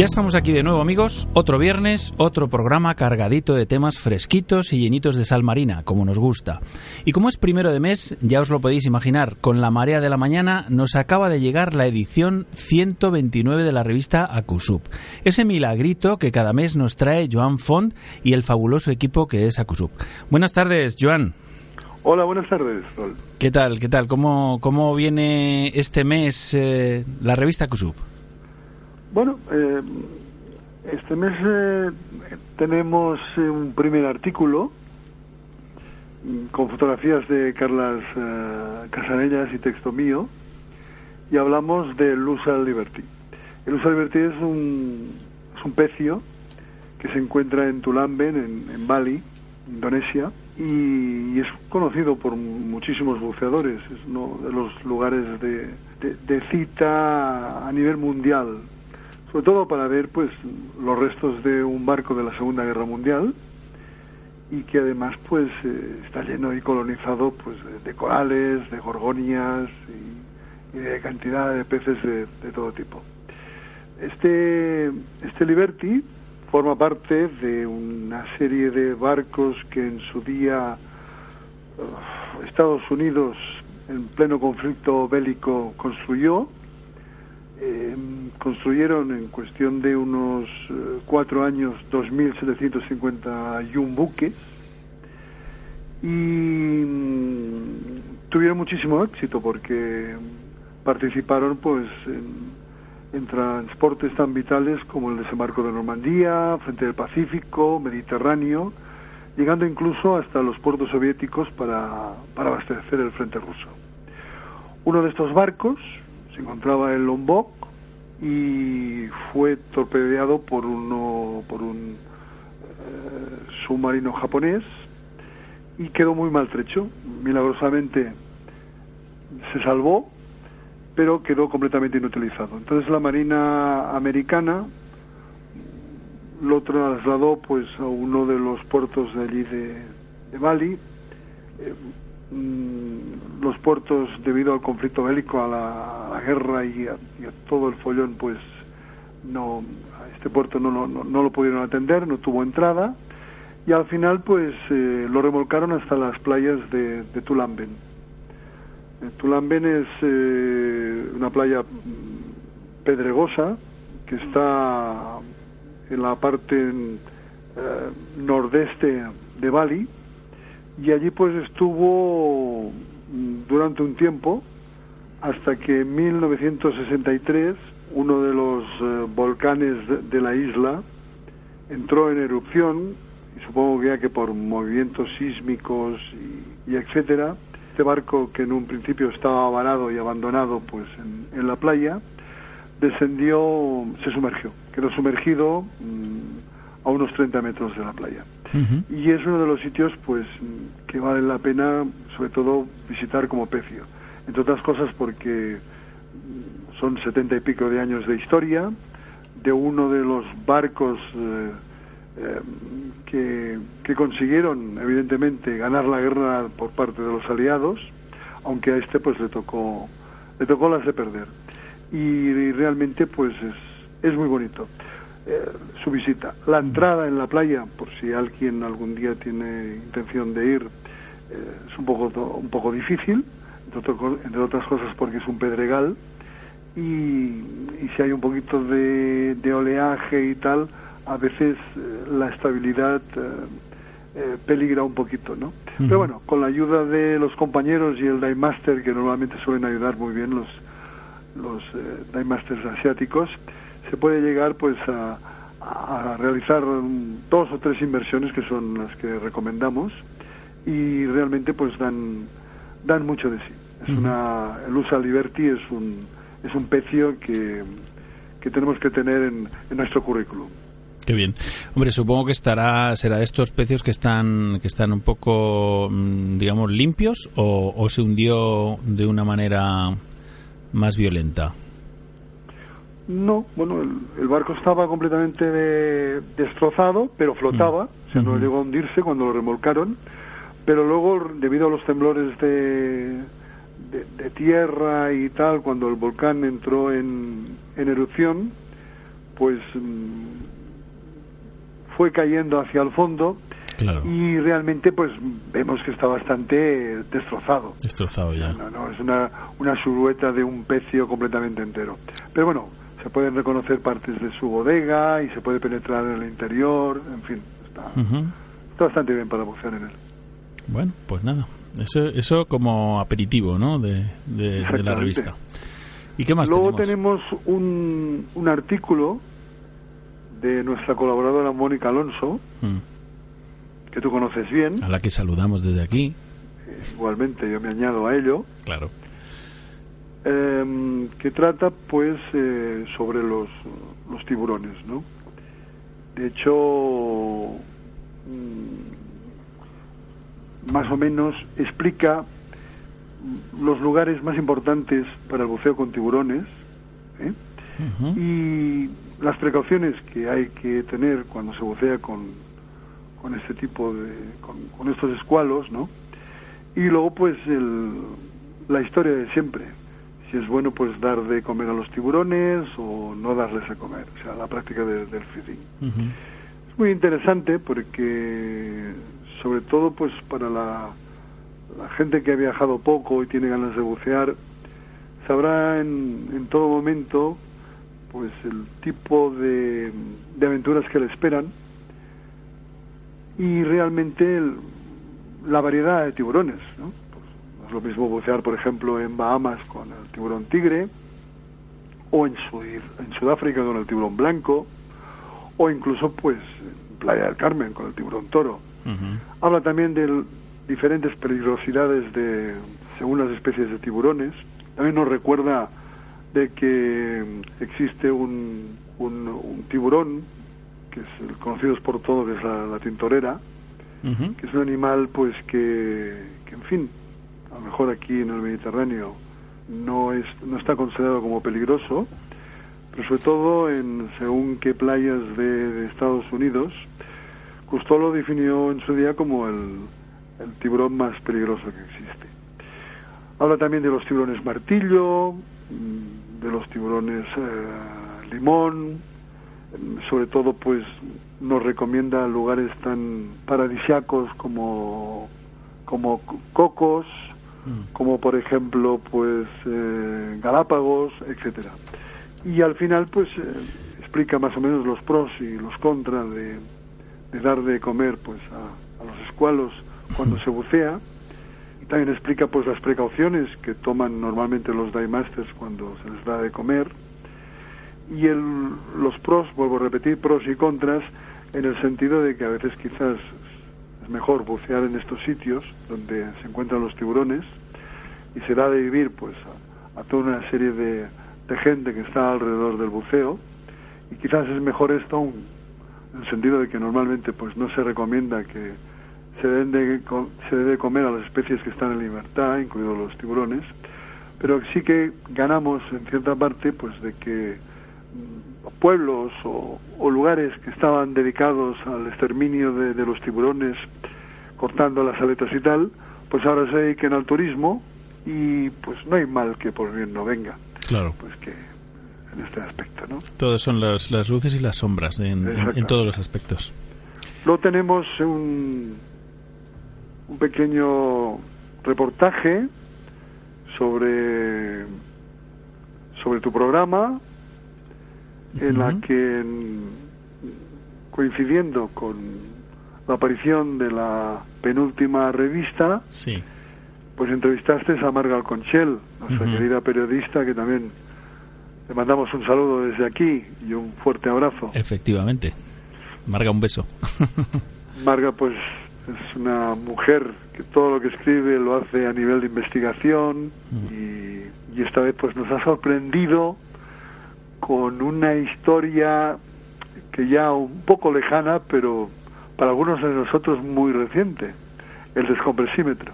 Ya estamos aquí de nuevo amigos, otro viernes, otro programa cargadito de temas fresquitos y llenitos de sal marina, como nos gusta. Y como es primero de mes, ya os lo podéis imaginar, con la marea de la mañana nos acaba de llegar la edición 129 de la revista Acusup. Ese milagrito que cada mes nos trae Joan Font y el fabuloso equipo que es Acusup. Buenas tardes, Joan. Hola, buenas tardes, Sol. ¿Qué tal? ¿Qué tal? ¿Cómo, cómo viene este mes eh, la revista Acusup? Bueno, eh, este mes eh, tenemos eh, un primer artículo mm, con fotografías de Carlas Casanellas y texto mío y hablamos de Lusa Liberty. El Lusa Liberty es un, es un pecio que se encuentra en Tulamben, en, Bali, Indonesia, y, es conocido por muchísimos buceadores. Es uno de los lugares de cita a nivel mundial sobre todo para ver pues los restos de un barco de la Segunda Guerra Mundial y que además pues eh, está lleno y colonizado pues de corales, de gorgonias y, de cantidad de peces de, todo tipo. Este, este Liberty forma parte de una serie de barcos que en su día uh, Estados Unidos en pleno conflicto bélico construyó eh, construyeron en cuestión de unos eh, cuatro años 2.751 buques y mm, tuvieron muchísimo éxito porque participaron pues en, transportes tan vitales como el desembarco de Normandía, frente del Pacífico, Mediterráneo, llegando incluso hasta los puertos soviéticos para abastecer el frente ruso. Uno de estos barcos, se encontraba en Lombok y fue torpedeado por uno por un eh, submarino japonés y quedó muy maltrecho. Milagrosamente se salvó, pero quedó completamente inutilizado. Entonces la Marina americana lo trasladó pues a uno de los puertos de allí de, Bali. Eh, Mm, los puertos debido al conflicto bélico, a la, guerra y a, todo el follón, pues no, este puerto no, no, lo pudieron atender, no tuvo entrada y al final pues eh, lo remolcaron hasta las playas de, de Tulamben. Eh, Tulamben es eh, una playa pedregosa que está en la parte nordeste de Bali y allí pues estuvo mm, durante un tiempo hasta que en 1963 uno de los eh, volcanes de, la isla entró en erupción y supongo que ya que por movimientos sísmicos y, y etcétera este barco que en un principio estaba varado y abandonado pues en, en la playa descendió se sumergió. Quedó sumergido mm, a unos 30 metros de la playa. Y es uno de los sitios pues que vale la pena sobre todo visitar como pecio. Entre otras cosas porque mm, son setenta y pico de años de historia de uno de los barcos eh, eh, que, que consiguieron evidentemente ganar la guerra por parte de los aliados aunque a este pues le tocó le tocó las de perder. Y, y realmente pues es, es muy bonito eh, su visita. La entrada en la playa, por si alguien algún día tiene intención de ir, eh, es un poco un poco difícil, entre, otro co- entre otras cosas porque es un pedregal y, y si hay un poquito de, de oleaje y tal, a veces eh, la estabilidad eh, eh, peligra un poquito, ¿no? Pero bueno, con la ayuda de los compañeros y el Dive Master, que normalmente suelen ayudar muy bien los, los eh, Dive Masters asiáticos, se puede llegar pues a, a realizar dos o tres inversiones que son las que recomendamos y realmente pues dan dan mucho de sí. Es una el USA Liberty es un es un pecio que, que tenemos que tener en, en nuestro currículum. Qué bien. Hombre, supongo que estará será de estos pecios que están que están un poco mm, digamos limpios o, o se hundió de una manera más violenta. No, bueno, el, el barco estaba completamente de- destrozado, pero flotaba, o sea, no llegó a hundirse cuando lo remolcaron, pero luego, debido a los temblores de, de, de tierra y tal, cuando el volcán entró en, en erupción, pues mm, fue cayendo hacia el fondo Claro. y realmente pues vemos que está bastante destrozado. Destrozado ya. No, no, es una, una silueta de un pecio completamente entero. Pero bueno, se pueden reconocer partes de su bodega y se puede penetrar en el interior, en fin, está, bastante bien para bucear en él. Bueno, pues nada. Eso, eso como aperitivo, ¿no? De, de- de la revista. ¿Y qué más Luego tenemos? tenemos un, un artículo de nuestra colaboradora Mónica Alonso, Mm. que tú conoces bien, A la que saludamos desde aquí. igualmente yo me añado a ello, Claro. Em, que trata pues eh, sobre los, los tiburones, ¿no? De hecho, mm, más o menos explica los lugares más importantes para el buceo con tiburones ¿eh? Y las precauciones que hay que tener cuando se bucea con, con este tipo de con, con estos escualos, ¿no? Y luego pues el, la historia de siempre, si es bueno pues dar de comer a los tiburones o no darles de comer, o sea, la práctica de- del feeding. Es muy interesante porque, sobre todo, pues para la, la gente que ha viajado poco y tiene ganas de bucear, sabrá en, en todo momento, pues el tipo de, de aventuras que le esperan y realmente el- la variedad de tiburones, ¿no? Lo mismo bucear, por ejemplo, en Bahamas con el tiburón tigre o en, Sud- en Sudáfrica con el tiburón blanco o incluso pues en Playa del Carmen con el tiburón toro. Habla también de diferentes peligrosidades de según las especies de tiburones. También nos recuerda de que existe un, un, un tiburón que es el conocido por todo que es la, la tintorera, que es un animal pues que, que en fin, a lo mejor aquí en el Mediterráneo no es no está considerado como peligroso, pero sobre todo en según qué playas de, Estados Unidos, Cousteau definió en su día como el, tiburón más peligroso que existe. Habla también de los tiburones martillo, de los tiburones eh, limón, sobre todo pues nos recomienda lugares tan paradisiacos como como C- Cocos, como por ejemplo pues eh, Galápagos, etcétera. Y al final pues eh, explica más o menos los pros y los contras de, de dar de comer pues a, a los escualos cuando se bucea. También explica pues las precauciones que toman normalmente los dive masters cuando se les da de comer. Y el, los pros, vuelvo a repetir, pros y contras en el sentido de que a veces quizás mejor bucear en estos sitios donde se encuentran los tiburones y se da de vivir pues a, a toda una serie de, de, gente que está alrededor del buceo. Y quizás es mejor esto aún, en el sentido de que normalmente pues no se recomienda que se deben de, se debe comer a las especies que están en libertad, incluidos los tiburones, pero sí que ganamos en cierta parte pues de que pueblos o, o, lugares que estaban dedicados al exterminio de, de, los tiburones, cortando las aletas y tal, pues ahora se dediquen al turismo y pues no hay mal que por bien no venga. Claro. Pues que en este aspecto, ¿no? Todos son las, las luces y las sombras en, en, en, todos los aspectos. Luego tenemos un, un pequeño reportaje sobre sobre tu programa en la que coincidiendo con la aparición de la penúltima revista, sí. pues entrevistaste a Marga Alconchel, nuestra uh -huh. querida periodista, que también le mandamos un saludo desde aquí y un fuerte abrazo. Efectivamente. Marga, un beso. Marga, pues es una mujer que todo lo que escribe lo hace a nivel de investigación uh -huh. y, y esta vez pues nos ha sorprendido con una historia que ya un poco lejana, pero para algunos de nosotros muy reciente, el descompresímetro.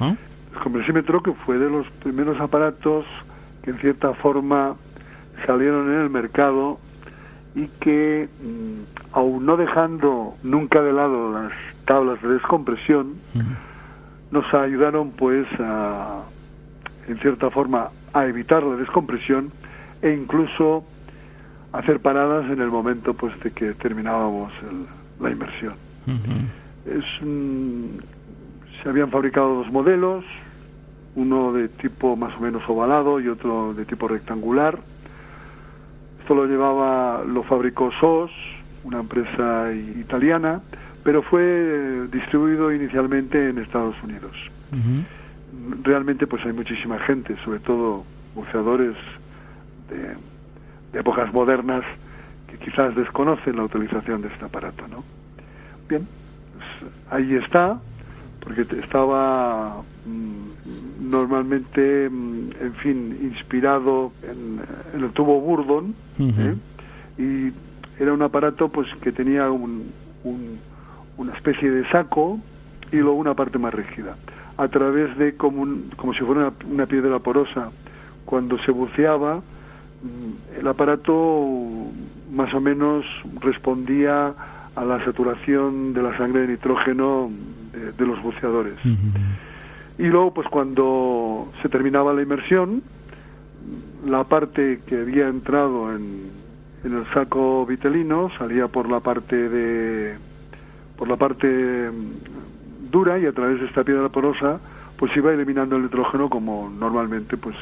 El descompresímetro que fue de los primeros aparatos que en cierta forma salieron en el mercado y que mm, aun no dejando nunca de lado las tablas de descompresión, uh -huh. nos ayudaron pues a, en cierta forma, a evitar la descompresión e incluso hacer paradas en el momento pues de que terminábamos el, la inmersión. Uh -huh. es se habían fabricado dos modelos, uno de tipo más o menos ovalado y otro de tipo rectangular. Esto lo llevaba, lo fabricó SOS, una empresa italiana, pero fue distribuido inicialmente en Estados Unidos. Uh -huh. Realmente pues hay muchísima gente, sobre todo buceadores de, de, épocas modernas que quizás desconocen la utilización de este aparato, ¿no? Bien, pues ahí está, porque estaba mmm, normalmente, mmm, en fin, inspirado en, en el tubo Burdon, uh -huh. ¿eh? y era un aparato pues que tenía un, un, una especie de saco y luego una parte más rígida. A través de como, un, como si fuera una, una piedra porosa, cuando se buceaba, el aparato más o menos respondía a la saturación de la sangre de nitrógeno de, de los buceadores. Uh -huh. Y luego, pues cuando se terminaba la inmersión, la parte que había entrado en, en el saco vitelino salía por la parte de por la parte dura y a través de esta piedra porosa pues iba eliminando el nitrógeno como normalmente pues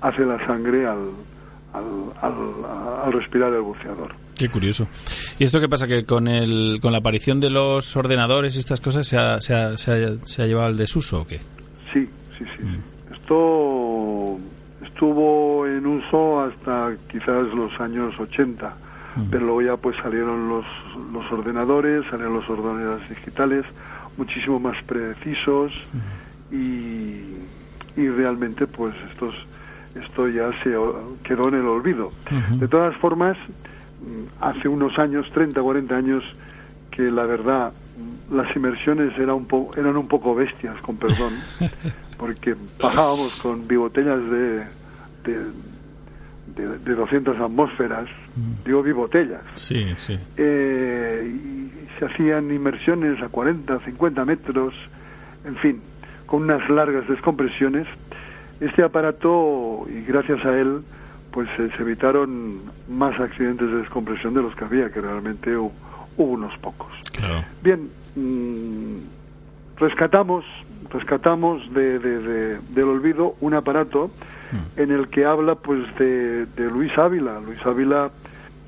hace la sangre al, al, al, al, respirar el buceador. Qué curioso. ¿Y esto qué pasa? ¿Que con, el, con la aparición de los ordenadores y estas cosas se ha, se ha, se ha, se ha llevado al desuso o qué? Sí, sí, sí. Mm. Esto estuvo en uso hasta quizás los años 80, mm. pero luego ya pues salieron los, los ordenadores, salieron los ordenadores digitales, muchísimo más precisos mm. y, y realmente pues estos esto ya se quedó en el olvido. Uh -huh. De todas formas, hace unos años, 30, 40 años, que la verdad las inmersiones eran un, po eran un poco bestias, con perdón, porque bajábamos con bibotellas de, de, de, de 200 atmósferas, mm. digo bibotellas, sí, sí. Eh, y se hacían inmersiones a 40, 50 metros, en fin, con unas largas descompresiones este aparato, y gracias a él, pues eh, se evitaron más accidentes de descompresión de los que había, que realmente hubo, hubo unos pocos. Claro. Bien, mmm, rescatamos, rescatamos de, de, de, del olvido un aparato mm. en el que habla pues de, de Luis Ávila. Luis Ávila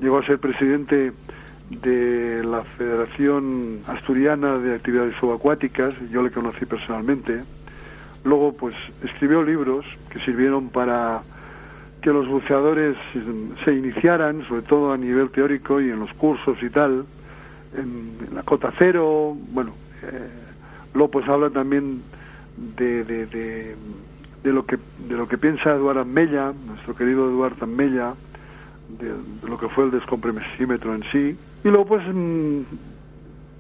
llegó a ser presidente de la Federación Asturiana de Actividades Subacuáticas, yo le conocí personalmente, Luego, pues, escribió libros que sirvieron para que los buceadores se iniciaran, sobre todo a nivel teórico y en los cursos y tal, en, la cota cero, bueno, eh, luego pues habla también de, de, de, lo que de lo que piensa Eduardo Mella, nuestro querido Eduardo Amella, de, lo que fue el descompresímetro en sí, y luego pues mm,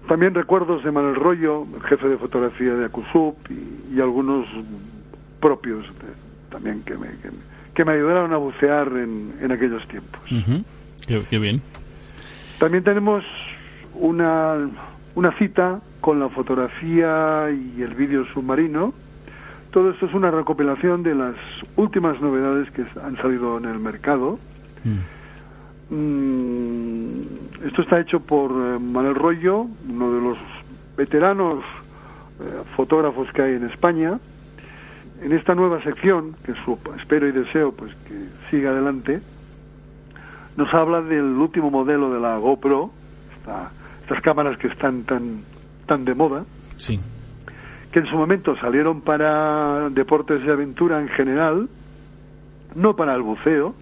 también recuerdos de Manuel Rollo, jefe de fotografía de Acusup, y, algunos propios también que me, que, me ayudaron a bucear en, en aquellos tiempos. qué, bien. También tenemos una, una cita con la fotografía y el vídeo submarino. Todo esto es una recopilación de las últimas novedades que han salido en el mercado. Mm. Mm, esto está hecho por eh, Manuel Rollo, uno de los veteranos eh, fotógrafos que hay en España. En esta nueva sección, que espero y deseo pues que siga adelante, nos habla del último modelo de la GoPro, esta estas cámaras que están tan, tan de moda, sí. que en su momento salieron para deportes de aventura en general, no para el buceo,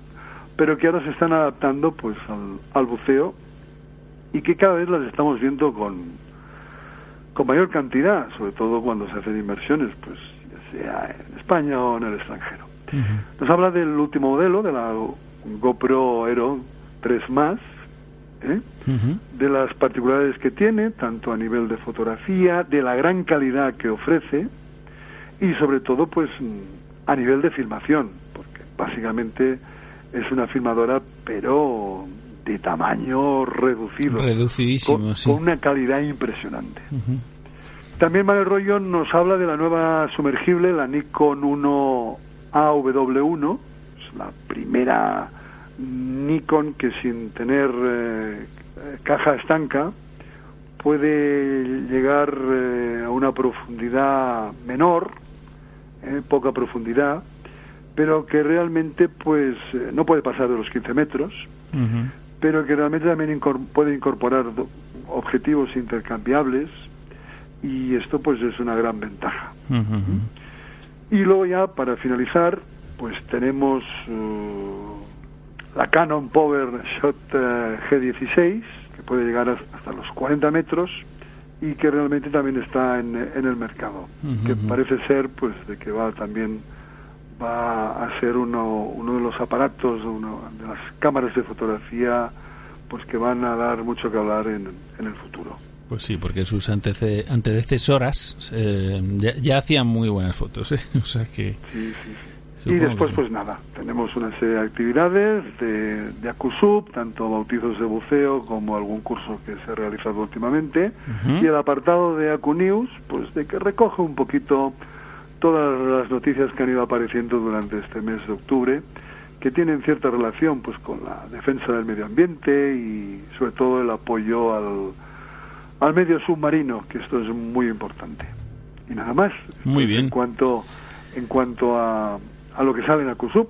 pero que ahora se están adaptando pues al, buceo y que cada vez las estamos viendo con, con mayor cantidad, sobre todo cuando se hacen inversiones, pues ya sea en España o en el extranjero. Nos habla del último modelo, de la GoPro Aero 3 más, ¿eh? de las particularidades que tiene, tanto a nivel de fotografía, de la gran calidad que ofrece y sobre todo pues a nivel de filmación, porque básicamente es una filmadora pero de tamaño reducido, reducidísimo, con, sí. con una calidad impresionante. También Manuel Rollo nos habla de la nueva sumergible, la Nikon 1 AW1, es la primera Nikon que sin tener eh, caja estanca puede llegar eh, a una profundidad menor, eh, poca profundidad, pero que realmente pues no puede pasar de los 15 metros, pero que realmente también puede incorporar objetivos intercambiables y esto pues es una gran ventaja. Y luego ya para finalizar pues tenemos la Canon Power Shot eh, G16, que puede llegar hasta los 40 metros y que realmente también está en, el mercado, que parece ser pues de que va también va a ser uno, uno de los aparatos, uno de las cámaras de fotografía pues que van a dar mucho que hablar en, el futuro. Pues sí, porque sus antecesoras eh, ya, hacían muy buenas fotos, ¿eh? o sea que... Sí, sí, sí y después, pues nada, tenemos una serie de actividades de, de ACUSUB, tanto bautizos de buceo como algún curso que se ha realizado últimamente, y el apartado de ACUNews, pues de que recoge un poquito todas las noticias que han ido apareciendo durante este mes de octubre, que tienen cierta relación pues con la defensa del medio ambiente y sobre todo el apoyo al, al medio submarino, que esto es muy importante. Y nada más. Muy bien. En cuanto, en cuanto a a lo que sale en Acusub.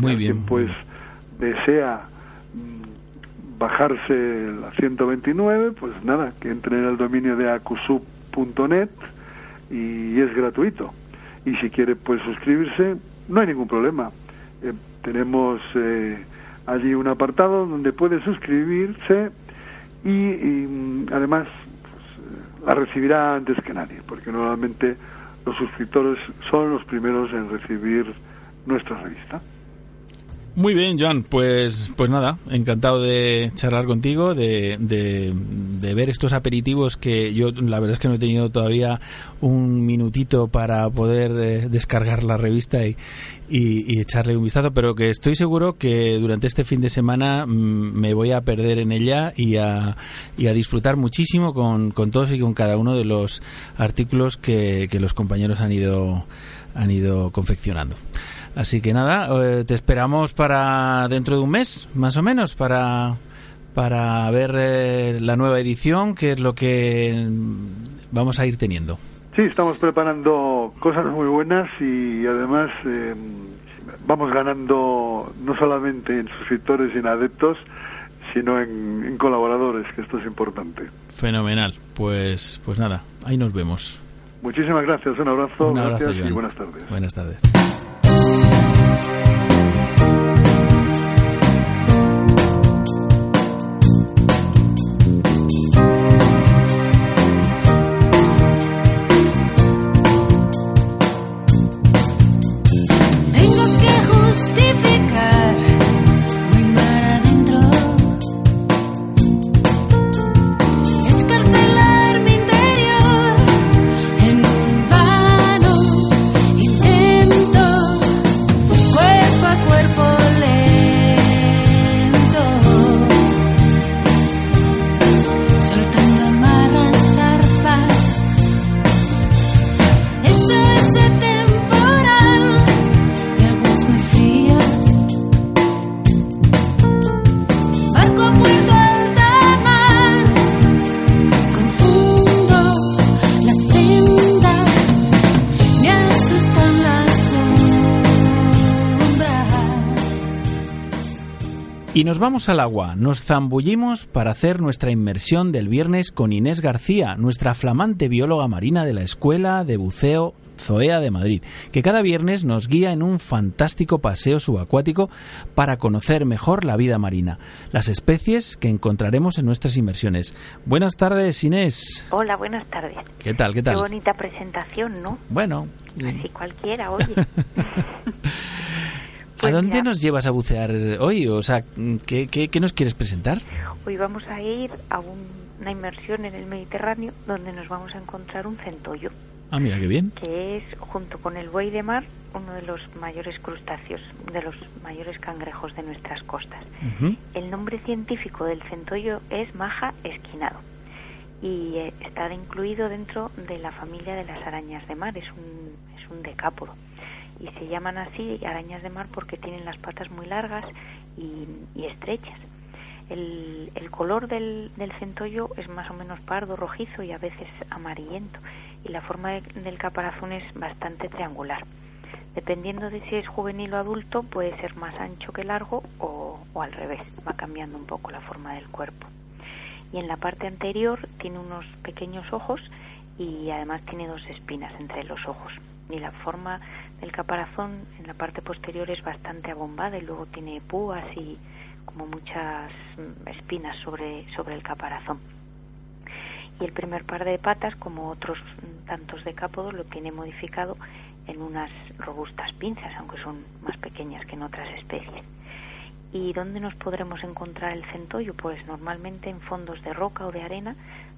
Muy bien. pues desea mm, bajarse la 129, pues nada, que entre en el dominio de acusub.net y es gratuito. Y si quiere pues suscribirse, no hay ningún problema. Eh, tenemos eh, allí un apartado donde puede suscribirse y, mm, además pues, eh, la recibirá antes que nadie, porque normalmente los suscriptores son los primeros en recibir nuestra revista. Muy bien, Joan, pues, pues nada, encantado de charlar contigo, de, de, ver estos aperitivos que yo la verdad es que no he tenido todavía un minutito para poder eh, descargar la revista y, y, echarle un vistazo, pero que estoy seguro que durante este fin de semana mm, me voy a perder en ella y a, y a disfrutar muchísimo con, con todos y con cada uno de los artículos que, que los compañeros han ido, han ido confeccionando. Así que nada, eh, te esperamos para dentro de un mes, más o menos, para, para ver eh, la nueva edición, que es lo que vamos a ir teniendo. Sí, estamos preparando cosas muy buenas y además eh, vamos ganando no solamente en suscriptores y en adeptos, sino en, en, colaboradores, que esto es importante. Fenomenal. Pues, pues nada, ahí nos vemos. Muchísimas gracias, un abrazo, Un abrazo, gracias y buenas tardes. Buenas tardes. Y nos vamos al agua, nos zambullimos para hacer nuestra inmersión del viernes con Inés García, nuestra flamante bióloga marina de la Escuela de Buceo Zoea de Madrid, que cada viernes nos guía en un fantástico paseo subacuático para conocer mejor la vida marina, las especies que encontraremos en nuestras inmersiones. Buenas tardes, Inés. Hola, buenas tardes. ¿Qué tal? ¿Qué Qué tal? bonita presentación, ¿no? Bueno, Así cualquiera, oye. ¿a Pues dónde mira, nos llevas a bucear hoy? O sea, ¿qué, qué, qué nos quieres presentar? Hoy vamos a ir a un- una inmersión en el Mediterráneo donde nos vamos a encontrar un centollo, Ah, mira, qué bien. que es, junto con el buey de mar, uno de los mayores crustáceos, de los mayores cangrejos de nuestras costas. El nombre científico del centollo es maja esquinado y eh, está incluido dentro de la familia de las arañas de mar, es un, es un decápodo. Y se llaman así arañas de mar porque tienen las patas muy largas y, estrechas. El, color del, centollo es más o menos pardo, rojizo y a veces amarillento. Y la forma de- del caparazón es bastante triangular. Dependiendo de si es juvenil o adulto, puede ser más ancho que largo o, o al revés, va cambiando un poco la forma del cuerpo. Y en la parte anterior tiene unos pequeños ojos y además tiene dos espinas entre los ojos. Y la forma del caparazón en la parte posterior es bastante abombada y luego tiene púas y como muchas mm, espinas sobre, sobre el caparazón. Y el primer par de patas, como otros mm, tantos decápodos, lo tiene modificado en unas robustas pinzas, aunque son más pequeñas que en otras especies. ¿Y dónde nos podremos encontrar el centollo? Pues normalmente en fondos de roca o de arena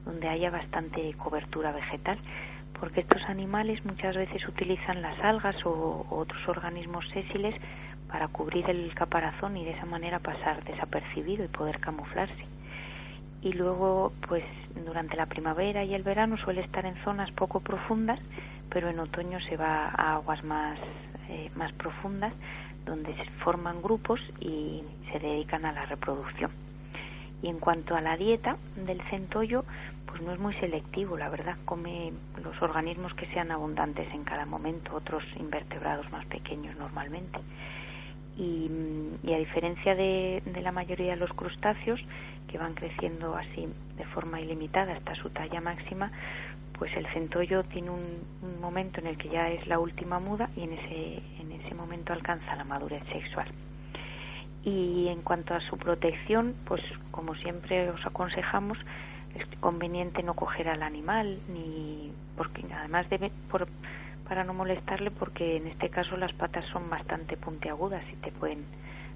donde haya bastante cobertura vegetal, porque estos animales muchas veces utilizan las algas o, otros organismos sésiles para cubrir el caparazón y de esa manera pasar desapercibido y poder camuflarse. Y luego, pues durante la primavera y el verano suele estar en zonas poco profundas, pero en otoño se va a aguas más, eh, más profundas, donde se forman grupos y se dedican a la reproducción. Y en cuanto a la dieta del centollo, pues no es muy selectivo, la verdad, come los organismos que sean abundantes en cada momento, otros invertebrados más pequeños normalmente. Y, y a diferencia de, de la mayoría de los crustáceos, que van creciendo así de forma ilimitada hasta su talla máxima, pues el centollo tiene un, un momento en el que ya es la última muda y en ese, en ese momento alcanza la madurez sexual. Y en cuanto a su protección, pues como siempre os aconsejamos, es conveniente no coger al animal, ni porque además debe, por, para no molestarle, porque en este caso las patas son bastante puntiagudas y te pueden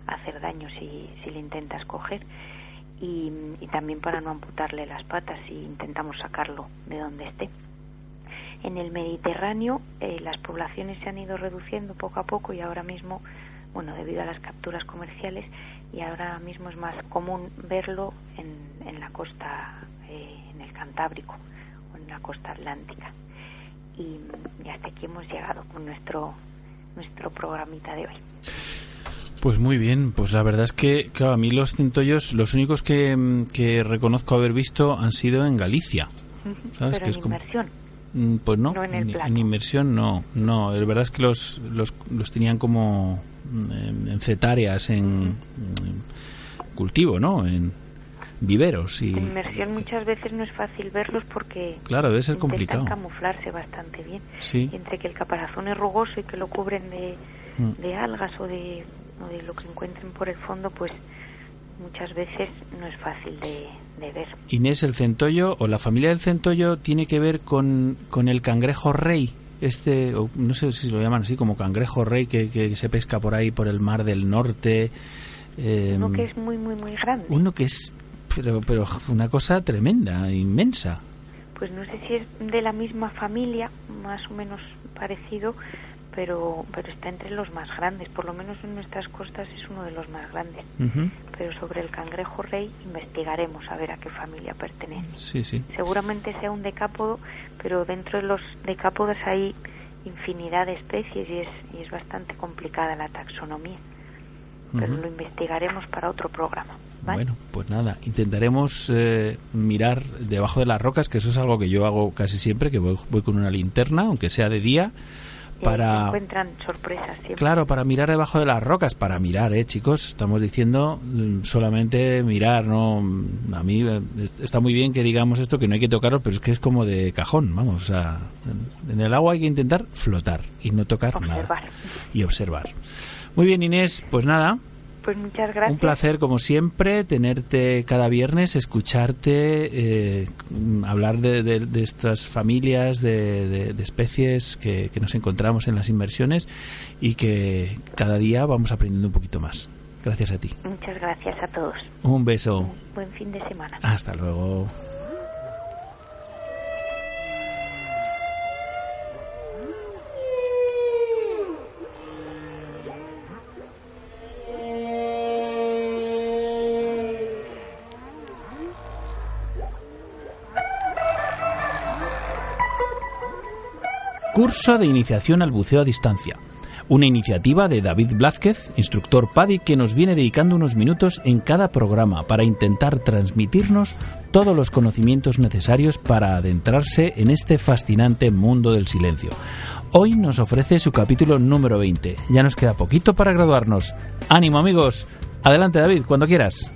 hacer daño si, si le intentas coger. Y, y también para no amputarle las patas si intentamos sacarlo de donde esté. En el Mediterráneo eh, las poblaciones se han ido reduciendo poco a poco y ahora mismo, bueno, debido a las capturas comerciales, y ahora mismo es más común verlo en, en la costa, eh, en el Cantábrico o en la costa atlántica. Y, y hasta aquí hemos llegado con nuestro, nuestro programita de hoy. Pues muy bien, pues la verdad es que, claro, a mí los centollos, los únicos que, que reconozco haber visto han sido en Galicia. ¿Sabes? Pero que en es inmersión. Mm, Pues no, No en el en, inmersión no, no. La verdad es que los, los, los tenían como mm, en, en cetáreas, en, en cultivo, ¿no? En, viveros. Y, En inmersión muchas veces no es fácil verlos porque Claro, debe ser complicado. camuflarse bastante bien. Sí. Entre que el caparazón es rugoso y que lo cubren de, Mm. de algas o de, o de lo que encuentren por el fondo, pues muchas veces no es fácil de, de ver. Inés, el centollo o la familia del centollo tiene que ver con, con el cangrejo rey. Este, o no sé si lo llaman así, como cangrejo rey que, que se pesca por ahí, por el mar del norte. eh, Uno que es muy, muy, muy grande. uno que es, pero, pero una cosa tremenda, inmensa. Pues no sé si es de la misma familia, más o menos parecido, pero, pero está entre los más grandes. Por lo menos en nuestras costas es uno de los más grandes. Pero sobre el cangrejo rey investigaremos a ver a qué familia pertenece. Sí, sí. Seguramente sea un decápodo, pero dentro de los decápodos hay infinidad de especies y es, y es bastante complicada la taxonomía. Pero lo investigaremos para otro programa. ¿Vale? Bueno, pues nada, intentaremos eh, mirar debajo de las rocas, que eso es algo que yo hago casi siempre, que voy, voy con una linterna, aunque sea de día, para... encuentran sorpresas siempre. Claro, para mirar debajo de las rocas, para mirar, ¿eh, chicos? Estamos diciendo mm, solamente mirar, ¿no? A mí eh, es- está muy bien que digamos esto, que no hay que tocarlo, pero es que es como de cajón, vamos. O sea, en- el agua hay que intentar flotar y no tocar nada. Y observar. Muy bien, Inés, pues nada, Pues muchas gracias. un placer, como siempre, tenerte cada viernes, escucharte, eh, hablar de, de- de estas familias, de, de- de especies que, que nos encontramos en las inversiones y que cada día vamos aprendiendo un poquito más. Gracias a ti. Muchas gracias a todos. Un beso. Buen fin de semana. Hasta luego. Curso de iniciación al buceo a distancia. Una iniciativa de David Blázquez, instructor PADI, que nos viene dedicando unos minutos en cada programa para intentar transmitirnos todos los conocimientos necesarios para adentrarse en este fascinante mundo del silencio. Hoy nos ofrece su capítulo número 20. Ya nos queda poquito para graduarnos. ¡Ánimo amigos! Adelante David, cuando quieras.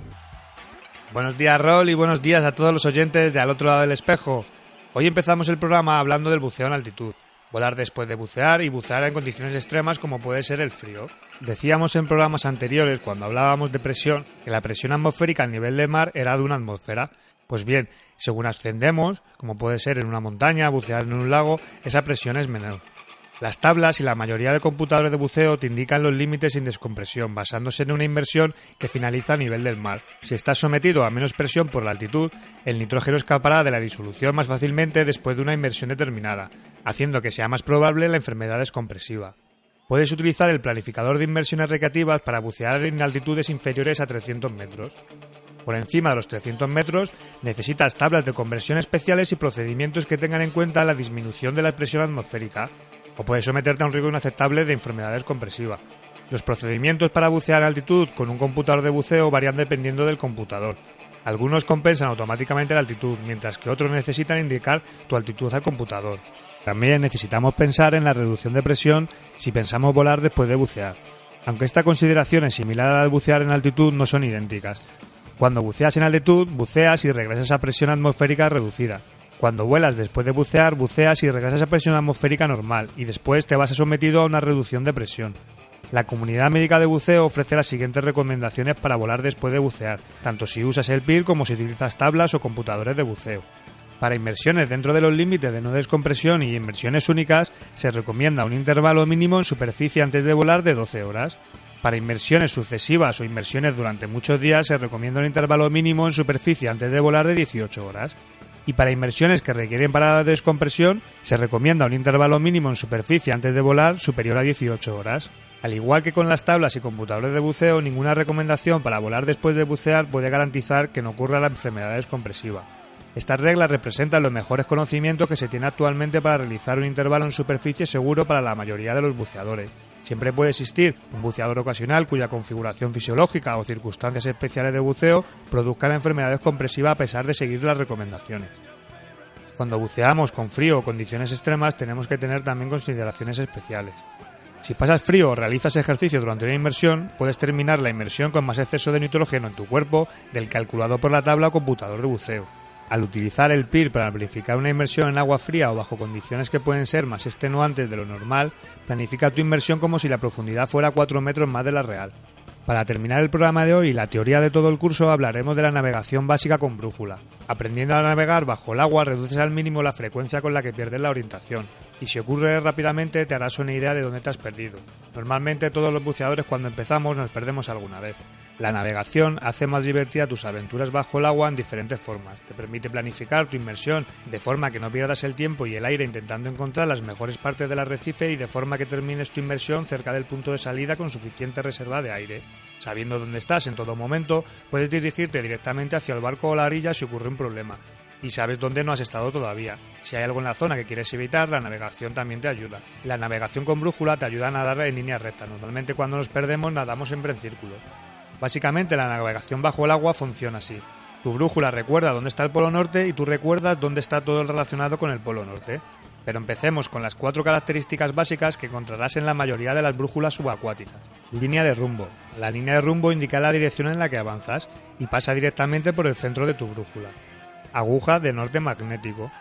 Buenos días, Rol, y buenos días a todos los oyentes de Al otro lado del espejo. Hoy empezamos el programa hablando del buceo en altitud. Volar después de bucear y bucear en condiciones extremas como puede ser el frío. Decíamos en programas anteriores, cuando hablábamos de presión, que la presión atmosférica al nivel del mar era de una atmósfera. Pues bien, según ascendemos, como puede ser en una montaña, bucear en un lago, esa presión es menor. Las tablas y la mayoría de computadores de buceo te indican los límites sin descompresión, basándose en una inversión que finaliza a nivel del mar. Si estás sometido a menos presión por la altitud, el nitrógeno escapará de la disolución más fácilmente después de una inversión determinada, haciendo que sea más probable la enfermedad descompresiva. Puedes utilizar el planificador de inmersiones recreativas para bucear en altitudes inferiores a 300 metros. Por encima de los 300 metros necesitas tablas de conversión especiales y procedimientos que tengan en cuenta la disminución de la presión atmosférica, o puedes someterte a un riesgo inaceptable de enfermedad descompresiva. Los procedimientos para bucear a altitud con un computador de buceo varían dependiendo del computador. Algunos compensan automáticamente la altitud, mientras que otros necesitan indicar tu altitud al computador. También necesitamos pensar en la reducción de presión si pensamos volar después de bucear. Aunque esta consideración es similar a la de bucear en altitud, no son idénticas. Cuando buceas en altitud, buceas y regresas a presión atmosférica reducida. Cuando vuelas después de bucear, buceas y regresas a presión atmosférica normal y después te vas sometido a una reducción de presión. La comunidad médica de buceo ofrece las siguientes recomendaciones para volar después de bucear, tanto si usas el PIR como si utilizas tablas o computadores de buceo. Para inmersiones dentro de los límites de no descompresión y inmersiones únicas, se recomienda un intervalo mínimo en superficie antes de volar de 12 horas. Para inmersiones sucesivas o inmersiones durante muchos días, se recomienda un intervalo mínimo en superficie antes de volar de 18 horas. Y para inmersiones que requieren parada de descompresión, se recomienda un intervalo mínimo en superficie antes de volar superior a 18 horas. Al igual que con las tablas y computadores de buceo, ninguna recomendación para volar después de bucear puede garantizar que no ocurra la enfermedad descompresiva. Estas reglas representan los mejores conocimientos que se tiene actualmente para realizar un intervalo en superficie seguro para la mayoría de los buceadores. Siempre puede existir un buceador ocasional cuya configuración fisiológica o circunstancias especiales de buceo produzcan la enfermedad descompresiva a pesar de seguir las recomendaciones. Cuando buceamos con frío o condiciones extremas tenemos que tener también consideraciones especiales. Si pasas frío o realizas ejercicio durante una inmersión, puedes terminar la inmersión con más exceso de nitrógeno en tu cuerpo del calculado por la tabla o computador de buceo. Al utilizar el PIR para planificar una inmersión en agua fría o bajo condiciones que pueden ser más extenuantes de lo normal, planifica tu inmersión como si la profundidad fuera 4 metros más de la real. Para terminar el programa de hoy y la teoría de todo el curso hablaremos de la navegación básica con brújula. Aprendiendo a navegar bajo el agua reduces al mínimo la frecuencia con la que pierdes la orientación. Y si ocurre rápidamente te harás una idea de dónde te has perdido. Normalmente todos los buceadores cuando empezamos nos perdemos alguna vez. La navegación hace más divertida tus aventuras bajo el agua en diferentes formas. Te permite planificar tu inmersión de forma que no pierdas el tiempo y el aire intentando encontrar las mejores partes del arrecife y de forma que termines tu inmersión cerca del punto de salida con suficiente reserva de aire. Sabiendo dónde estás en todo momento, puedes dirigirte directamente hacia el barco o la orilla si ocurre un problema. Y sabes dónde no has estado todavía. Si hay algo en la zona que quieres evitar, la navegación también te ayuda. La navegación con brújula te ayuda a nadar en línea recta. Normalmente cuando nos perdemos nadamos siempre en círculo. Básicamente la navegación bajo el agua funciona así. Tu brújula recuerda dónde está el polo norte y tú recuerdas dónde está todo el relacionado con el polo norte. Pero empecemos con las cuatro características básicas que encontrarás en la mayoría de las brújulas subacuáticas. Línea de rumbo. La línea de rumbo indica la dirección en la que avanzas y pasa directamente por el centro de tu brújula. Aguja de norte magnético.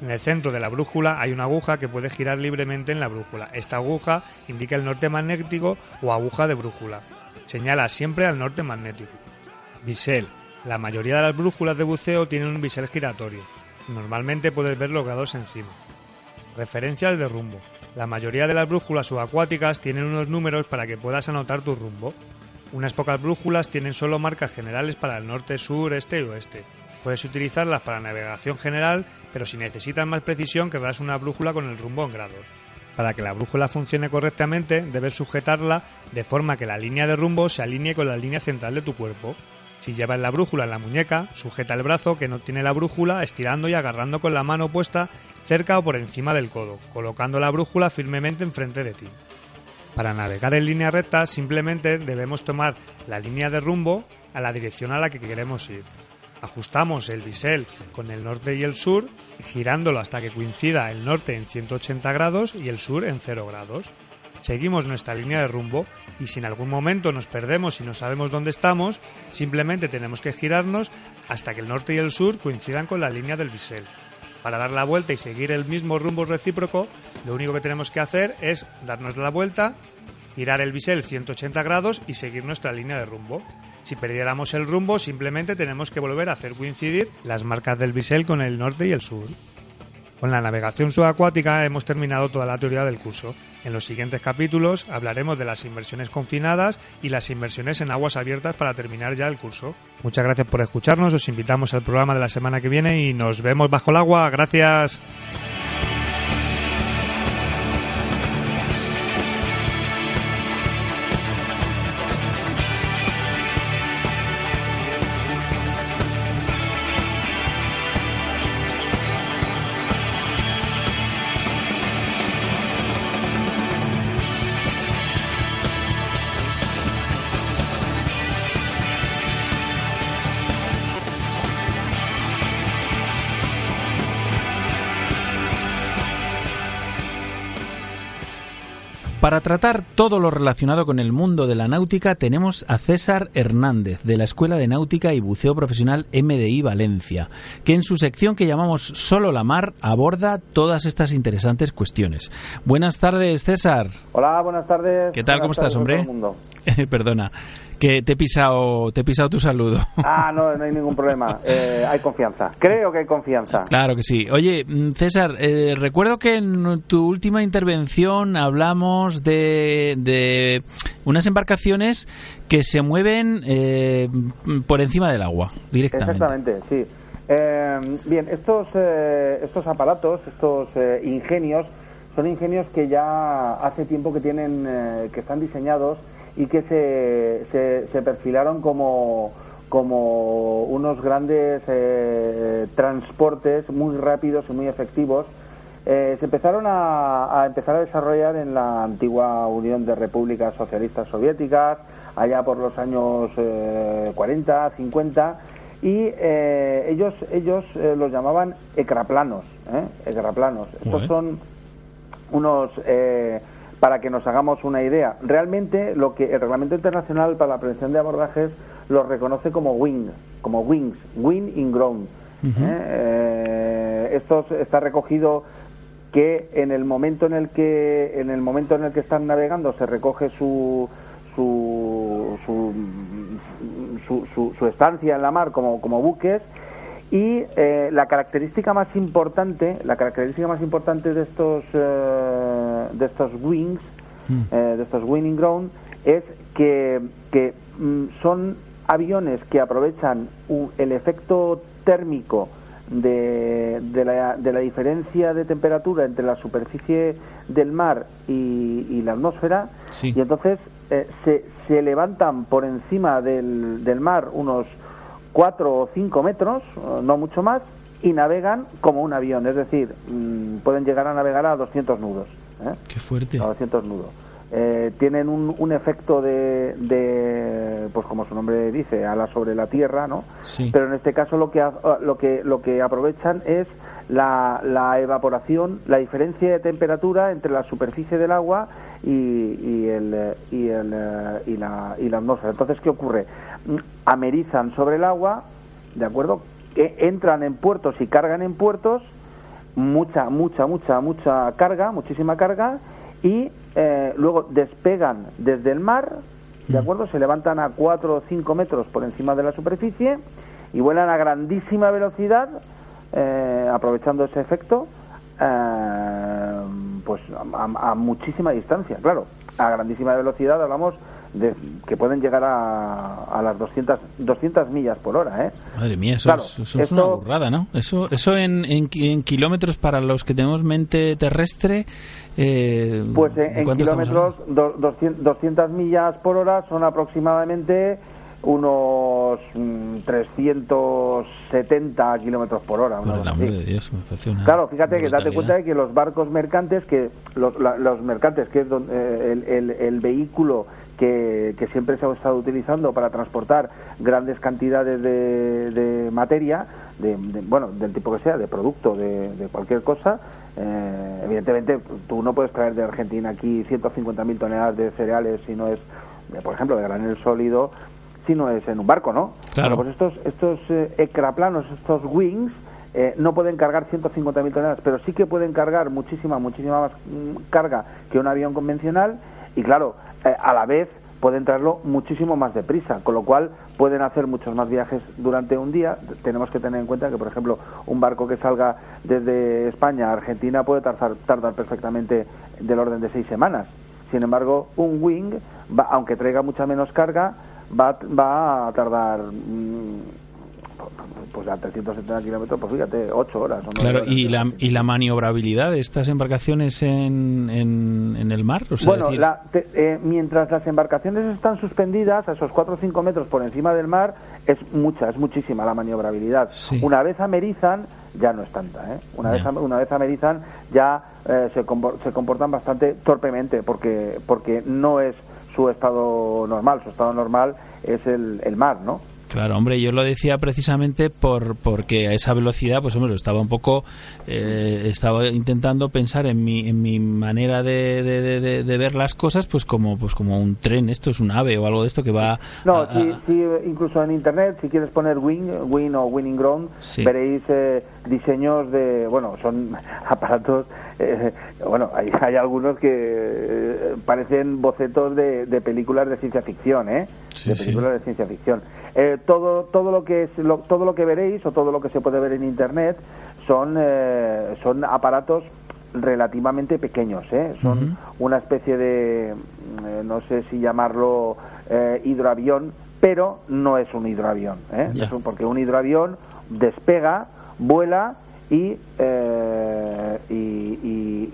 En el centro de la brújula hay una aguja que puede girar libremente en la brújula. Esta aguja indica el norte magnético o aguja de brújula. Señala siempre al norte magnético. Bisel. La mayoría de las brújulas de buceo tienen un bisel giratorio. Normalmente puedes ver los grados encima. Referencias de rumbo. La mayoría de las brújulas subacuáticas tienen unos números para que puedas anotar tu rumbo. Unas pocas brújulas tienen solo marcas generales para el norte, sur, este y oeste. Puedes utilizarlas para navegación general, pero si necesitas más precisión querrás una brújula con el rumbo en grados. Para que la brújula funcione correctamente, debes sujetarla de forma que la línea de rumbo se alinee con la línea central de tu cuerpo. Si llevas la brújula en la muñeca, sujeta el brazo que no tiene la brújula estirando y agarrando con la mano puesta cerca o por encima del codo, colocando la brújula firmemente enfrente de ti. Para navegar en línea recta simplemente debemos tomar la línea de rumbo a la dirección a la que queremos ir. Ajustamos el bisel con el norte y el sur, girándolo hasta que coincida el norte en 180 grados y el sur en 0 grados. Seguimos nuestra línea de rumbo y si en algún momento nos perdemos y no sabemos dónde estamos, simplemente tenemos que girarnos hasta que el norte y el sur coincidan con la línea del bisel. Para dar la vuelta y seguir el mismo rumbo recíproco, lo único que tenemos que hacer es darnos la vuelta, girar el bisel 180 grados y seguir nuestra línea de rumbo. Si perdiéramos el rumbo, simplemente tenemos que volver a hacer coincidir las marcas del bisel con el norte y el sur. Con la navegación subacuática hemos terminado toda la teoría del curso. En los siguientes capítulos hablaremos de las inversiones confinadas y las inversiones en aguas abiertas para terminar ya el curso. Muchas gracias por escucharnos, os invitamos al programa de la semana que viene y nos vemos bajo el agua. Gracias. Para tratar todo lo relacionado con el mundo de la náutica tenemos a César Hernández de la Escuela de Náutica y Buceo Profesional MDI Valencia, que en su sección que llamamos Solo la Mar aborda todas estas interesantes cuestiones. Buenas tardes, César. Hola, buenas tardes. ¿Qué tal? Buenas ¿Cómo estás, hombre? Perdona, que te he pisado, te he pisado tu saludo. Ah, no, no hay ningún problema. Eh, hay confianza. Creo que hay confianza. Claro que sí. Oye, mm, César, eh, recuerdo que en tu última intervención hablamos de, de unas embarcaciones que se mueven eh, por encima del agua, directamente. Exactamente, sí. Eh, bien, estos, eh, estos aparatos, estos eh, ingenios, son ingenios que ya hace tiempo que tienen, eh, que están diseñados y que se, se, se perfilaron como, como unos grandes transportes muy rápidos y muy efectivos. Eh, se empezaron a, a empezar a desarrollar en la antigua Unión de Repúblicas Socialistas Soviéticas, allá por los años eh, 40, 50, y eh, ellos, ellos eh, los llamaban ecraplanos. ¿eh? Ecraplanos. Estos Joder. son unos eh, para que nos hagamos una idea. Realmente lo que el Reglamento Internacional para la Prevención de Abordajes lo reconoce como wing, como wings, wing in ground. ¿eh? Eh, esto está recogido que en el momento en el que en el momento en el que están navegando se recoge su su, su, su, su- su estancia en la mar como, como buques y eh, la característica más importante la característica más importante de estos eh, de estos wings eh, de estos winning ground es que, que mm, son aviones que aprovechan el efecto térmico de, de, la, de la diferencia de temperatura entre la superficie del mar y, y la atmósfera Sí. y entonces eh, se, se levantan por encima del, del mar unos 4 o 5 metros, no mucho más, y navegan como un avión, es decir, mm, pueden llegar a navegar a 200 nudos. ¿eh? Qué fuerte. a 200 nudos. Eh, tienen un, un efecto de, de, pues como su nombre dice, ala sobre la tierra, ¿no? Sí. Pero en este caso lo que lo que lo que aprovechan es la, la evaporación, la diferencia de temperatura entre la superficie del agua y, y el y el y la y la atmósfera. Entonces, ¿qué ocurre? Amerizan sobre el agua, ¿de acuerdo? E- entran en puertos y cargan en puertos mucha, mucha, mucha, mucha carga, muchísima carga, y eh, luego despegan desde el mar, ¿de acuerdo? Se levantan a 4 o 5 metros por encima de la superficie y vuelan a grandísima velocidad, eh, aprovechando ese efecto, eh, pues a, a muchísima distancia, claro. A grandísima velocidad hablamos de que pueden llegar a, a las 200, 200 millas por hora, ¿eh? Madre mía, eso, Claro, es, eso es esto- una burrada, ¿no? Eso, eso en, en, ki- en kilómetros para los que tenemos mente terrestre. Eh, Pues ¿de en, kilómetros, do- 200, 200 millas por hora son aproximadamente unos mm, 370 kilómetros por hora. Por el amor de Dios, me Claro, fíjate que date cuenta de que los barcos mercantes, que los, la- los mercantes, que es don- eh, el, el- el vehículo que, que siempre se ha estado utilizando para transportar grandes cantidades de, de materia, de, de- bueno, del tipo que sea, de producto, de, de cualquier cosa, eh, evidentemente tú no puedes traer de Argentina aquí 150.000 toneladas de cereales si no es, por ejemplo, de granel sólido, si no es en un barco, ¿no? Claro. Bueno, pues estos, estos eh, ecraplanos, estos wings, eh, no pueden cargar 150.000 toneladas, pero sí que pueden cargar muchísima, muchísima más mm, carga que un avión convencional y claro, eh, a la vez pueden traerlo muchísimo más deprisa, con lo cual pueden hacer muchos más viajes durante un día. Tenemos que tener en cuenta que, por ejemplo, un barco que salga desde España a Argentina puede tardar, tardar perfectamente del orden de seis semanas. Sin embargo, un wing, va, aunque traiga mucha menos carga, va, va a tardar mm, pues a 370 kilómetros, pues fíjate, 8 horas. o Claro, horas. y la, y la maniobrabilidad de estas embarcaciones en, en, en el mar. O sea, bueno, decir- la- te- eh, mientras las embarcaciones están suspendidas a esos 4 o 5 metros por encima del mar, es mucha, es muchísima la maniobrabilidad. Sí. Una vez amerizan, ya no es tanta. ¿eh? Una, vez, una vez amerizan, ya eh, se, compor- se comportan bastante torpemente, porque, porque no es su estado normal. Su estado normal es el, el mar, ¿no? Claro, hombre, yo lo decía precisamente por porque a esa velocidad, pues hombre, estaba un poco, eh, estaba intentando pensar en mi, en mi manera de, de, de- de- de ver las cosas, pues como, pues como un tren, esto es un ave o algo de esto que va. No, a- si, a- si, eh, incluso en internet, si quieres poner wing, wing o winning ground, Sí. veréis eh, diseños de, bueno, son aparatos, eh, bueno, hay, hay algunos que eh, parecen bocetos de, de películas de ciencia ficción, ¿eh? Sí, de sí. películas de ciencia ficción. Eh, todo, todo lo que es, lo- todo lo que veréis o todo lo que se puede ver en internet son, eh, son aparatos relativamente pequeños, ¿eh? Son una especie de, eh, no sé si llamarlo eh, hidroavión, pero no es un hidroavión, ¿eh? Porque un hidroavión despega, vuela y, eh, y, y,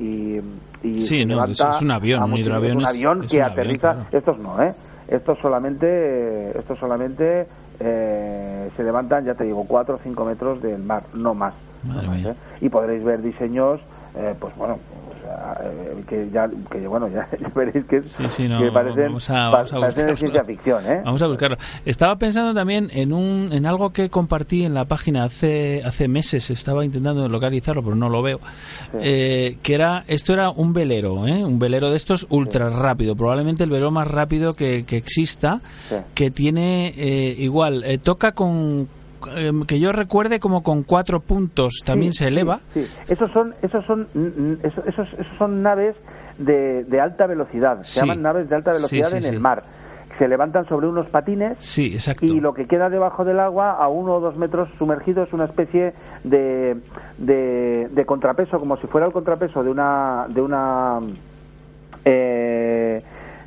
y- y Sí, no, es- es un avión, un hidroavión es un avión es que un avión, aterriza. claro. Estos no, ¿eh? Estos solamente, estos solamente eh, se levantan, ya te digo, 4 o 5 metros del mar, no más. Madre no más. ¿eh? Y podréis ver diseños, eh, pues bueno, eh, que ya, que bueno, ya, veréis que, Sí, sí, no, que parecen, vamos a- vamos a parecen ciencia ficción, ¿eh? Vamos a buscarlo. Estaba pensando también en un en algo que compartí en la página hace hace meses. Estaba intentando localizarlo, pero no lo veo. Eh, que era esto era un velero, ¿eh? un velero de estos ultra rápido, probablemente el velero más rápido que, que exista, Sí. que tiene eh, igual eh, toca con eh, que yo recuerde como con cuatro puntos también Sí, se eleva. Sí, esos son, esos son, esos, esos, esos son naves de, de alta velocidad. Se Sí. llaman naves de alta velocidad en el mar. Se levantan sobre unos patines Sí, exacto. y lo que queda debajo del agua a uno o dos metros sumergido es una especie de, de, de contrapeso como si fuera el contrapeso de una de una eh,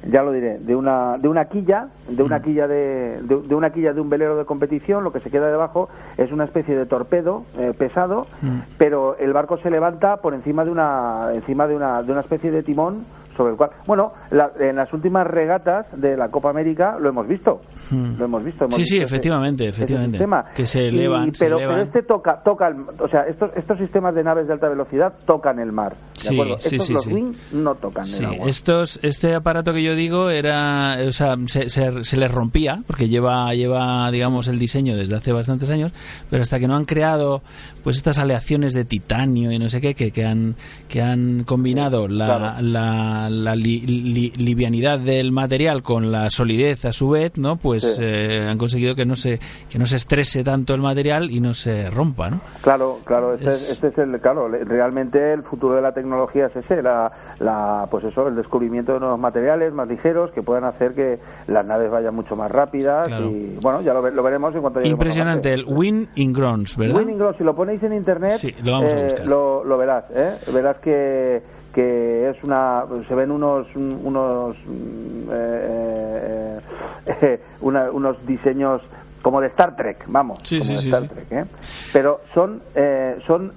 ya lo diré de una de una quilla de Mm. una quilla de, de, de una quilla de un velero de competición lo que se queda debajo es una especie de torpedo eh, pesado Mm. pero el barco se levanta por encima de una encima de una de una especie de timón sobre el cual bueno la- en las últimas regatas de la Copa América lo hemos visto Mm. lo hemos visto hemos Sí, sí, visto efectivamente, ese efectivamente. Que se Y- elevan, se pero, elevan. pero este toca toca el- o sea estos estos sistemas de naves de alta velocidad tocan el mar ¿de Sí, acuerdo? sí, estos los wing no tocan el agua estos, este aparato que yo digo era, o sea, se, se, se les rompía porque lleva, lleva, digamos, el diseño desde hace bastantes años, pero hasta que no han creado, pues estas aleaciones de titanio y no sé qué que, que han, que han combinado la, claro. la, la li- li- livianidad del material con la solidez a su vez, ¿no? Pues Sí. eh, han conseguido que no se, que no se estrese tanto el material y no se rompa, ¿no? Claro, claro, este Es- es, este es el, claro, realmente el futuro de la tecnología es ese, la, la, pues eso, el descubrimiento de nuevos materiales más ligeros que puedan hacer que las naves vayan mucho más rápidas Claro. y bueno, ya lo, lo veremos en cuanto Impresionante, el Win in Grons, ¿verdad? Winning Ground, si lo ponéis en internet, Sí, lo vamos a eh, buscar. lo, lo verás, ¿eh? Verás que, que es una, se ven unos, unos, mm, eh, eh, una- unos diseños como de Star Trek, vamos, Sí, como sí, de sí, Star sí. Trek, ¿eh? Pero son, eh, son,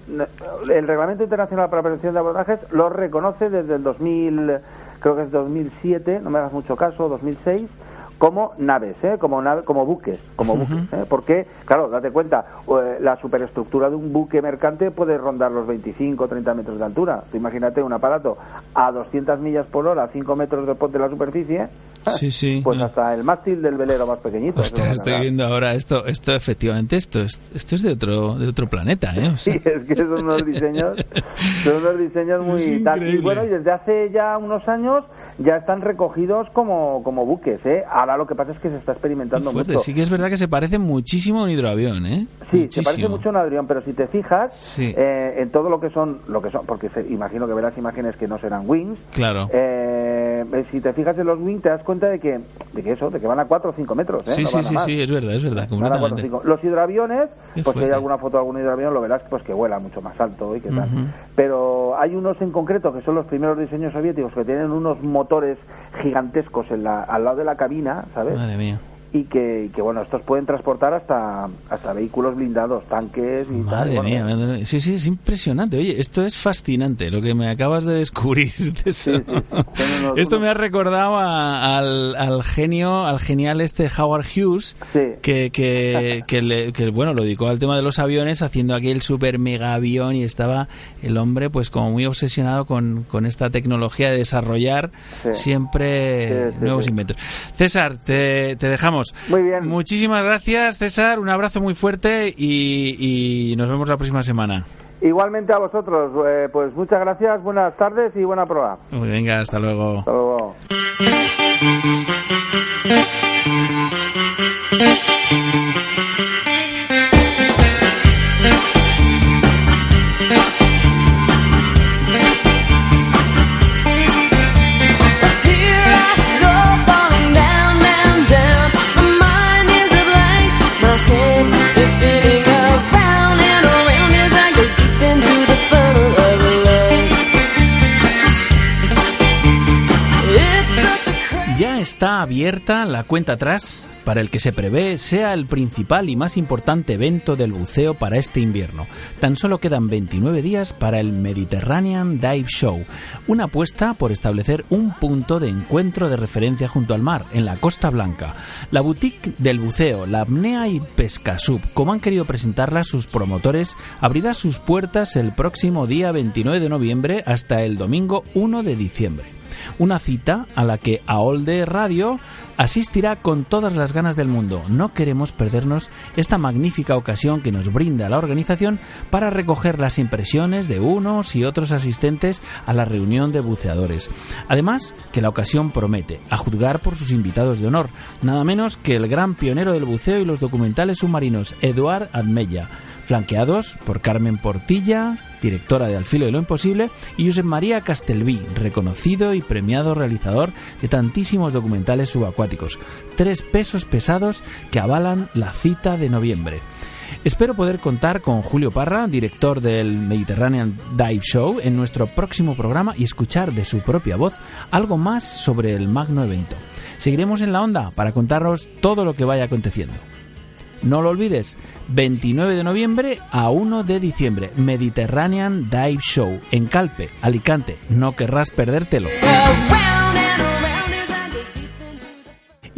el Reglamento Internacional para la Prevención de Abordajes lo reconoce desde el 2000, creo que es 2007, no me hagas mucho caso, 2006, como naves, ¿eh? como nave, como buques, como buques, ¿eh? porque claro, date cuenta, eh, la superestructura de un buque mercante puede rondar los 25 o 30 metros de altura. Tú imagínate un aparato a 200 millas por hora, a 5 metros de, de la superficie, Sí, sí. pues no. hasta el mástil del velero más pequeñito. Ostras, estoy viendo ahora esto, esto efectivamente, esto es, esto es de otro, de otro planeta, ¿eh? O sea, Sí, es que son unos diseños, son unos diseños muy tal. Y bueno, y desde hace ya unos años ya están recogidos como, como buques, ¿eh? Ahora lo que pasa es que se está experimentando fuerte. mucho. Sí que es verdad que se parece muchísimo a un hidroavión, ¿eh? Sí, se parece mucho a un Adrián, pero si te fijas Sí. eh, en todo lo que son, lo que son, porque se- imagino que verás imágenes que no serán wings. Claro. eh, eh, si te fijas en los wings te das cuenta de que, de que eso, de que van a 4 o 5 metros. ¿eh? sí, No sí, sí, sí, es verdad, es verdad, Van a 4 o completamente. 5. Los hidroaviones, pues si hay alguna foto de algún hidroavión lo verás pues que vuela mucho más alto y que tal. Pero hay unos en concreto que son los primeros diseños soviéticos que tienen unos motores gigantescos en la, al lado de la cabina, ¿sabes? Madre mía. Y que, que, bueno estos pueden transportar hasta hasta vehículos blindados tanques y tal Madre bueno, mía, sí, sí, es impresionante. Oye, esto es fascinante, lo que me acabas de descubrir. de sí, sí. Esto me ha recordado a- al, al genio, al genial este Howard Hughes, Sí. que, que, que, le- que, bueno, lo dedicó al tema de los aviones, haciendo aquel super mega avión y estaba el hombre pues como muy obsesionado con, con esta tecnología de desarrollar siempre nuevos inventos. César, te, te dejamos. Muy bien. Muchísimas gracias, César. Un abrazo muy fuerte y, y nos vemos la próxima semana. igualmente a vosotros eh, pues muchas gracias buenas tardes y buena prueba Venga, hasta luego. hasta luego está abierta la cuenta atrás para el que se prevé sea el principal y más importante evento del buceo para este invierno. Tan solo quedan 29 días para el Mediterranean Dive Show, una apuesta por establecer un punto de encuentro de referencia junto al mar, en la Costa Blanca. La boutique del buceo, la apnea y pescasub, como han querido presentarla sus promotores, abrirá sus puertas el próximo día 29 de noviembre hasta el domingo 1 de diciembre. Una cita a la que Aolde Radio asistirá con todas las ganas del mundo. No queremos perdernos esta magnífica ocasión que nos brinda la organización para recoger las impresiones de unos y otros asistentes a la reunión de buceadores. Además, que la ocasión promete, a juzgar por sus invitados de honor, nada menos que el gran pionero del buceo y los documentales submarinos, Eduard Admella, flanqueados por Carmen Portilla, directora de Al filo de lo imposible, y Josep María Castelví, reconocido y premiado realizador de tantísimos documentales subacuáticos. Tres pesos pesados que avalan la cita de noviembre. Espero poder contar con Julio Parra, director del Mediterranean Dive Show, en nuestro próximo programa y escuchar de su propia voz algo más sobre el magno evento. Seguiremos en la onda para contaros todo lo que vaya aconteciendo. No lo olvides, 29 de noviembre a 1 de diciembre, Mediterranean Dive Show en Calpe, Alicante. No querrás perdértelo.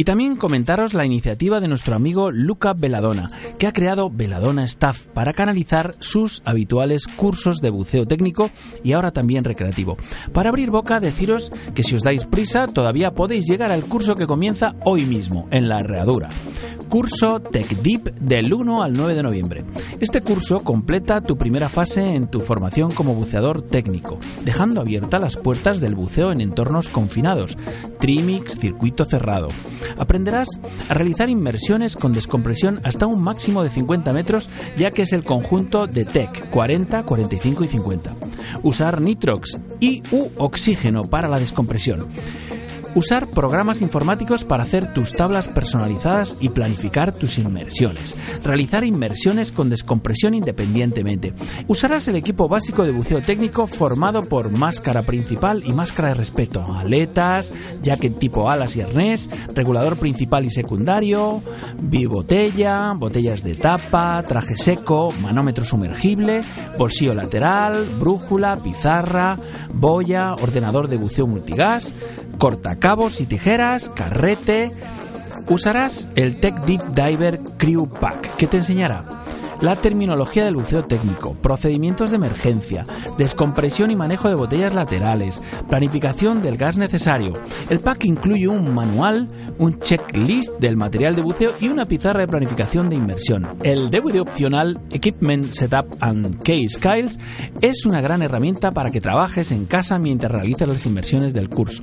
Y también comentaros la iniciativa de nuestro amigo Luca Veladona, que ha creado Veladona Staff para canalizar sus habituales cursos de buceo técnico y ahora también recreativo. Para abrir boca, deciros que si os dais prisa, todavía podéis llegar al curso que comienza hoy mismo, en la Herradura curso Tech Deep del 1 al 9 de noviembre. Este curso completa tu primera fase en tu formación como buceador técnico, dejando abiertas las puertas del buceo en entornos confinados, trimix, circuito cerrado. Aprenderás a realizar inmersiones con descompresión hasta un máximo de 50 metros, ya que es el conjunto de TEC 40, 45 y 50. Usar nitrox y u oxígeno para la descompresión. Usar programas informáticos para hacer tus tablas personalizadas y planificar tus inmersiones. Realizar inmersiones con descompresión independientemente. Usarás el equipo básico de buceo técnico formado por máscara principal y máscara de respeto, aletas, jacket tipo alas y arnés, regulador principal y secundario, bibotella, botellas de tapa, traje seco, manómetro sumergible, bolsillo lateral, brújula, pizarra, boya, ordenador de buceo multigas, cortacabos y tijeras, carrete. Usarás el Tech Deep Diver Crew Pack, que te enseñará la terminología del buceo técnico, procedimientos de emergencia, descompresión y manejo de botellas laterales, planificación del gas necesario. El pack incluye un manual, un checklist del material de buceo y una pizarra de planificación de inmersión. El DVD opcional Equipment Setup and Case Skiles es una gran herramienta para que trabajes en casa mientras realizas las inmersiones del curso.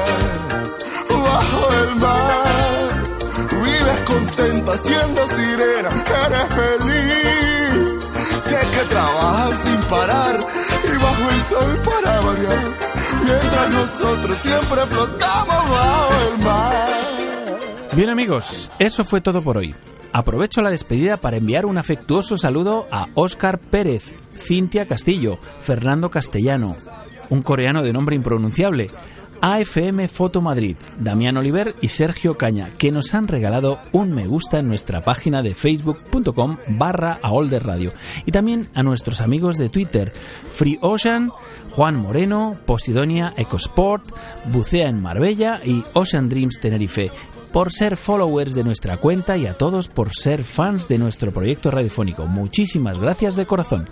contenta siendo sirena, eres feliz. Sé que trabajas sin parar y bajo el sol para variar. Mientras nosotros siempre flotamos bajo el mar. Bien amigos, eso fue todo por hoy. Aprovecho la despedida para enviar un afectuoso saludo a Óscar Pérez, Cintia Castillo, Fernando Castellano, un coreano de nombre impronunciable, AFM Foto Madrid, Damián Oliver y Sergio Caña, que nos han regalado un me gusta en nuestra página de facebook.com barra Radio y también a nuestros amigos de Twitter, Free Ocean, Juan Moreno, Posidonia Ecosport, Bucea en Marbella y Ocean Dreams Tenerife, por ser followers de nuestra cuenta y a todos por ser fans de nuestro proyecto radiofónico. Muchísimas gracias de corazón.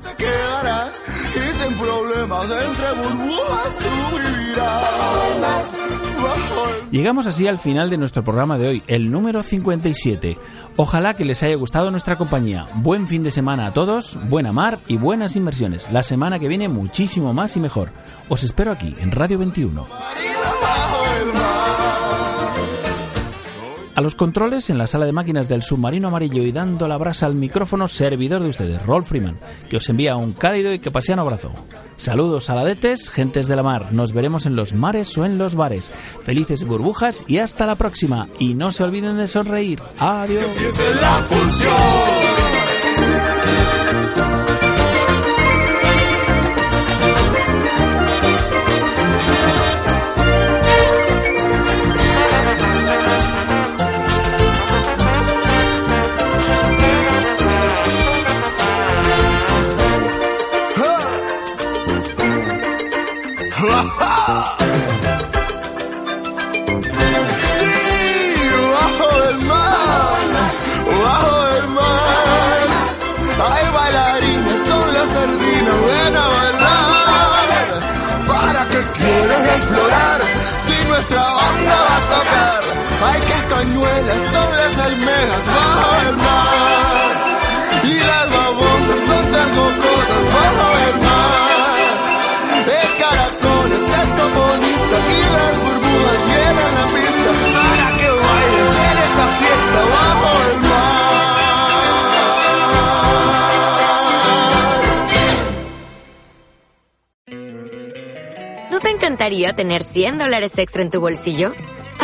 Llegamos así al final de nuestro programa de hoy, el número 57. Ojalá que les haya gustado nuestra compañía. Buen fin de semana a todos, buena mar y buenas inversiones. La semana que viene muchísimo más y mejor. Os espero aquí, en Radio 21. A los controles en la sala de máquinas del submarino amarillo y dando la brasa al micrófono, servidor de ustedes, Rolf Freeman, que os envía un cálido y que paseano abrazo. Saludos saladetes, gentes de la mar. Nos veremos en los mares o en los bares. Felices burbujas y hasta la próxima. Y no se olviden de sonreír. Adiós. Es la función. Hay castañuelas, son las almejas, bajo el mar. Y las babosas son tan cocosas, bajo el mar. De caracoles, saxofonistas y las burbujas llenan la pista para que bailes en esta fiesta bajo el mar. ¿No te encantaría tener 100 dólares extra en tu bolsillo?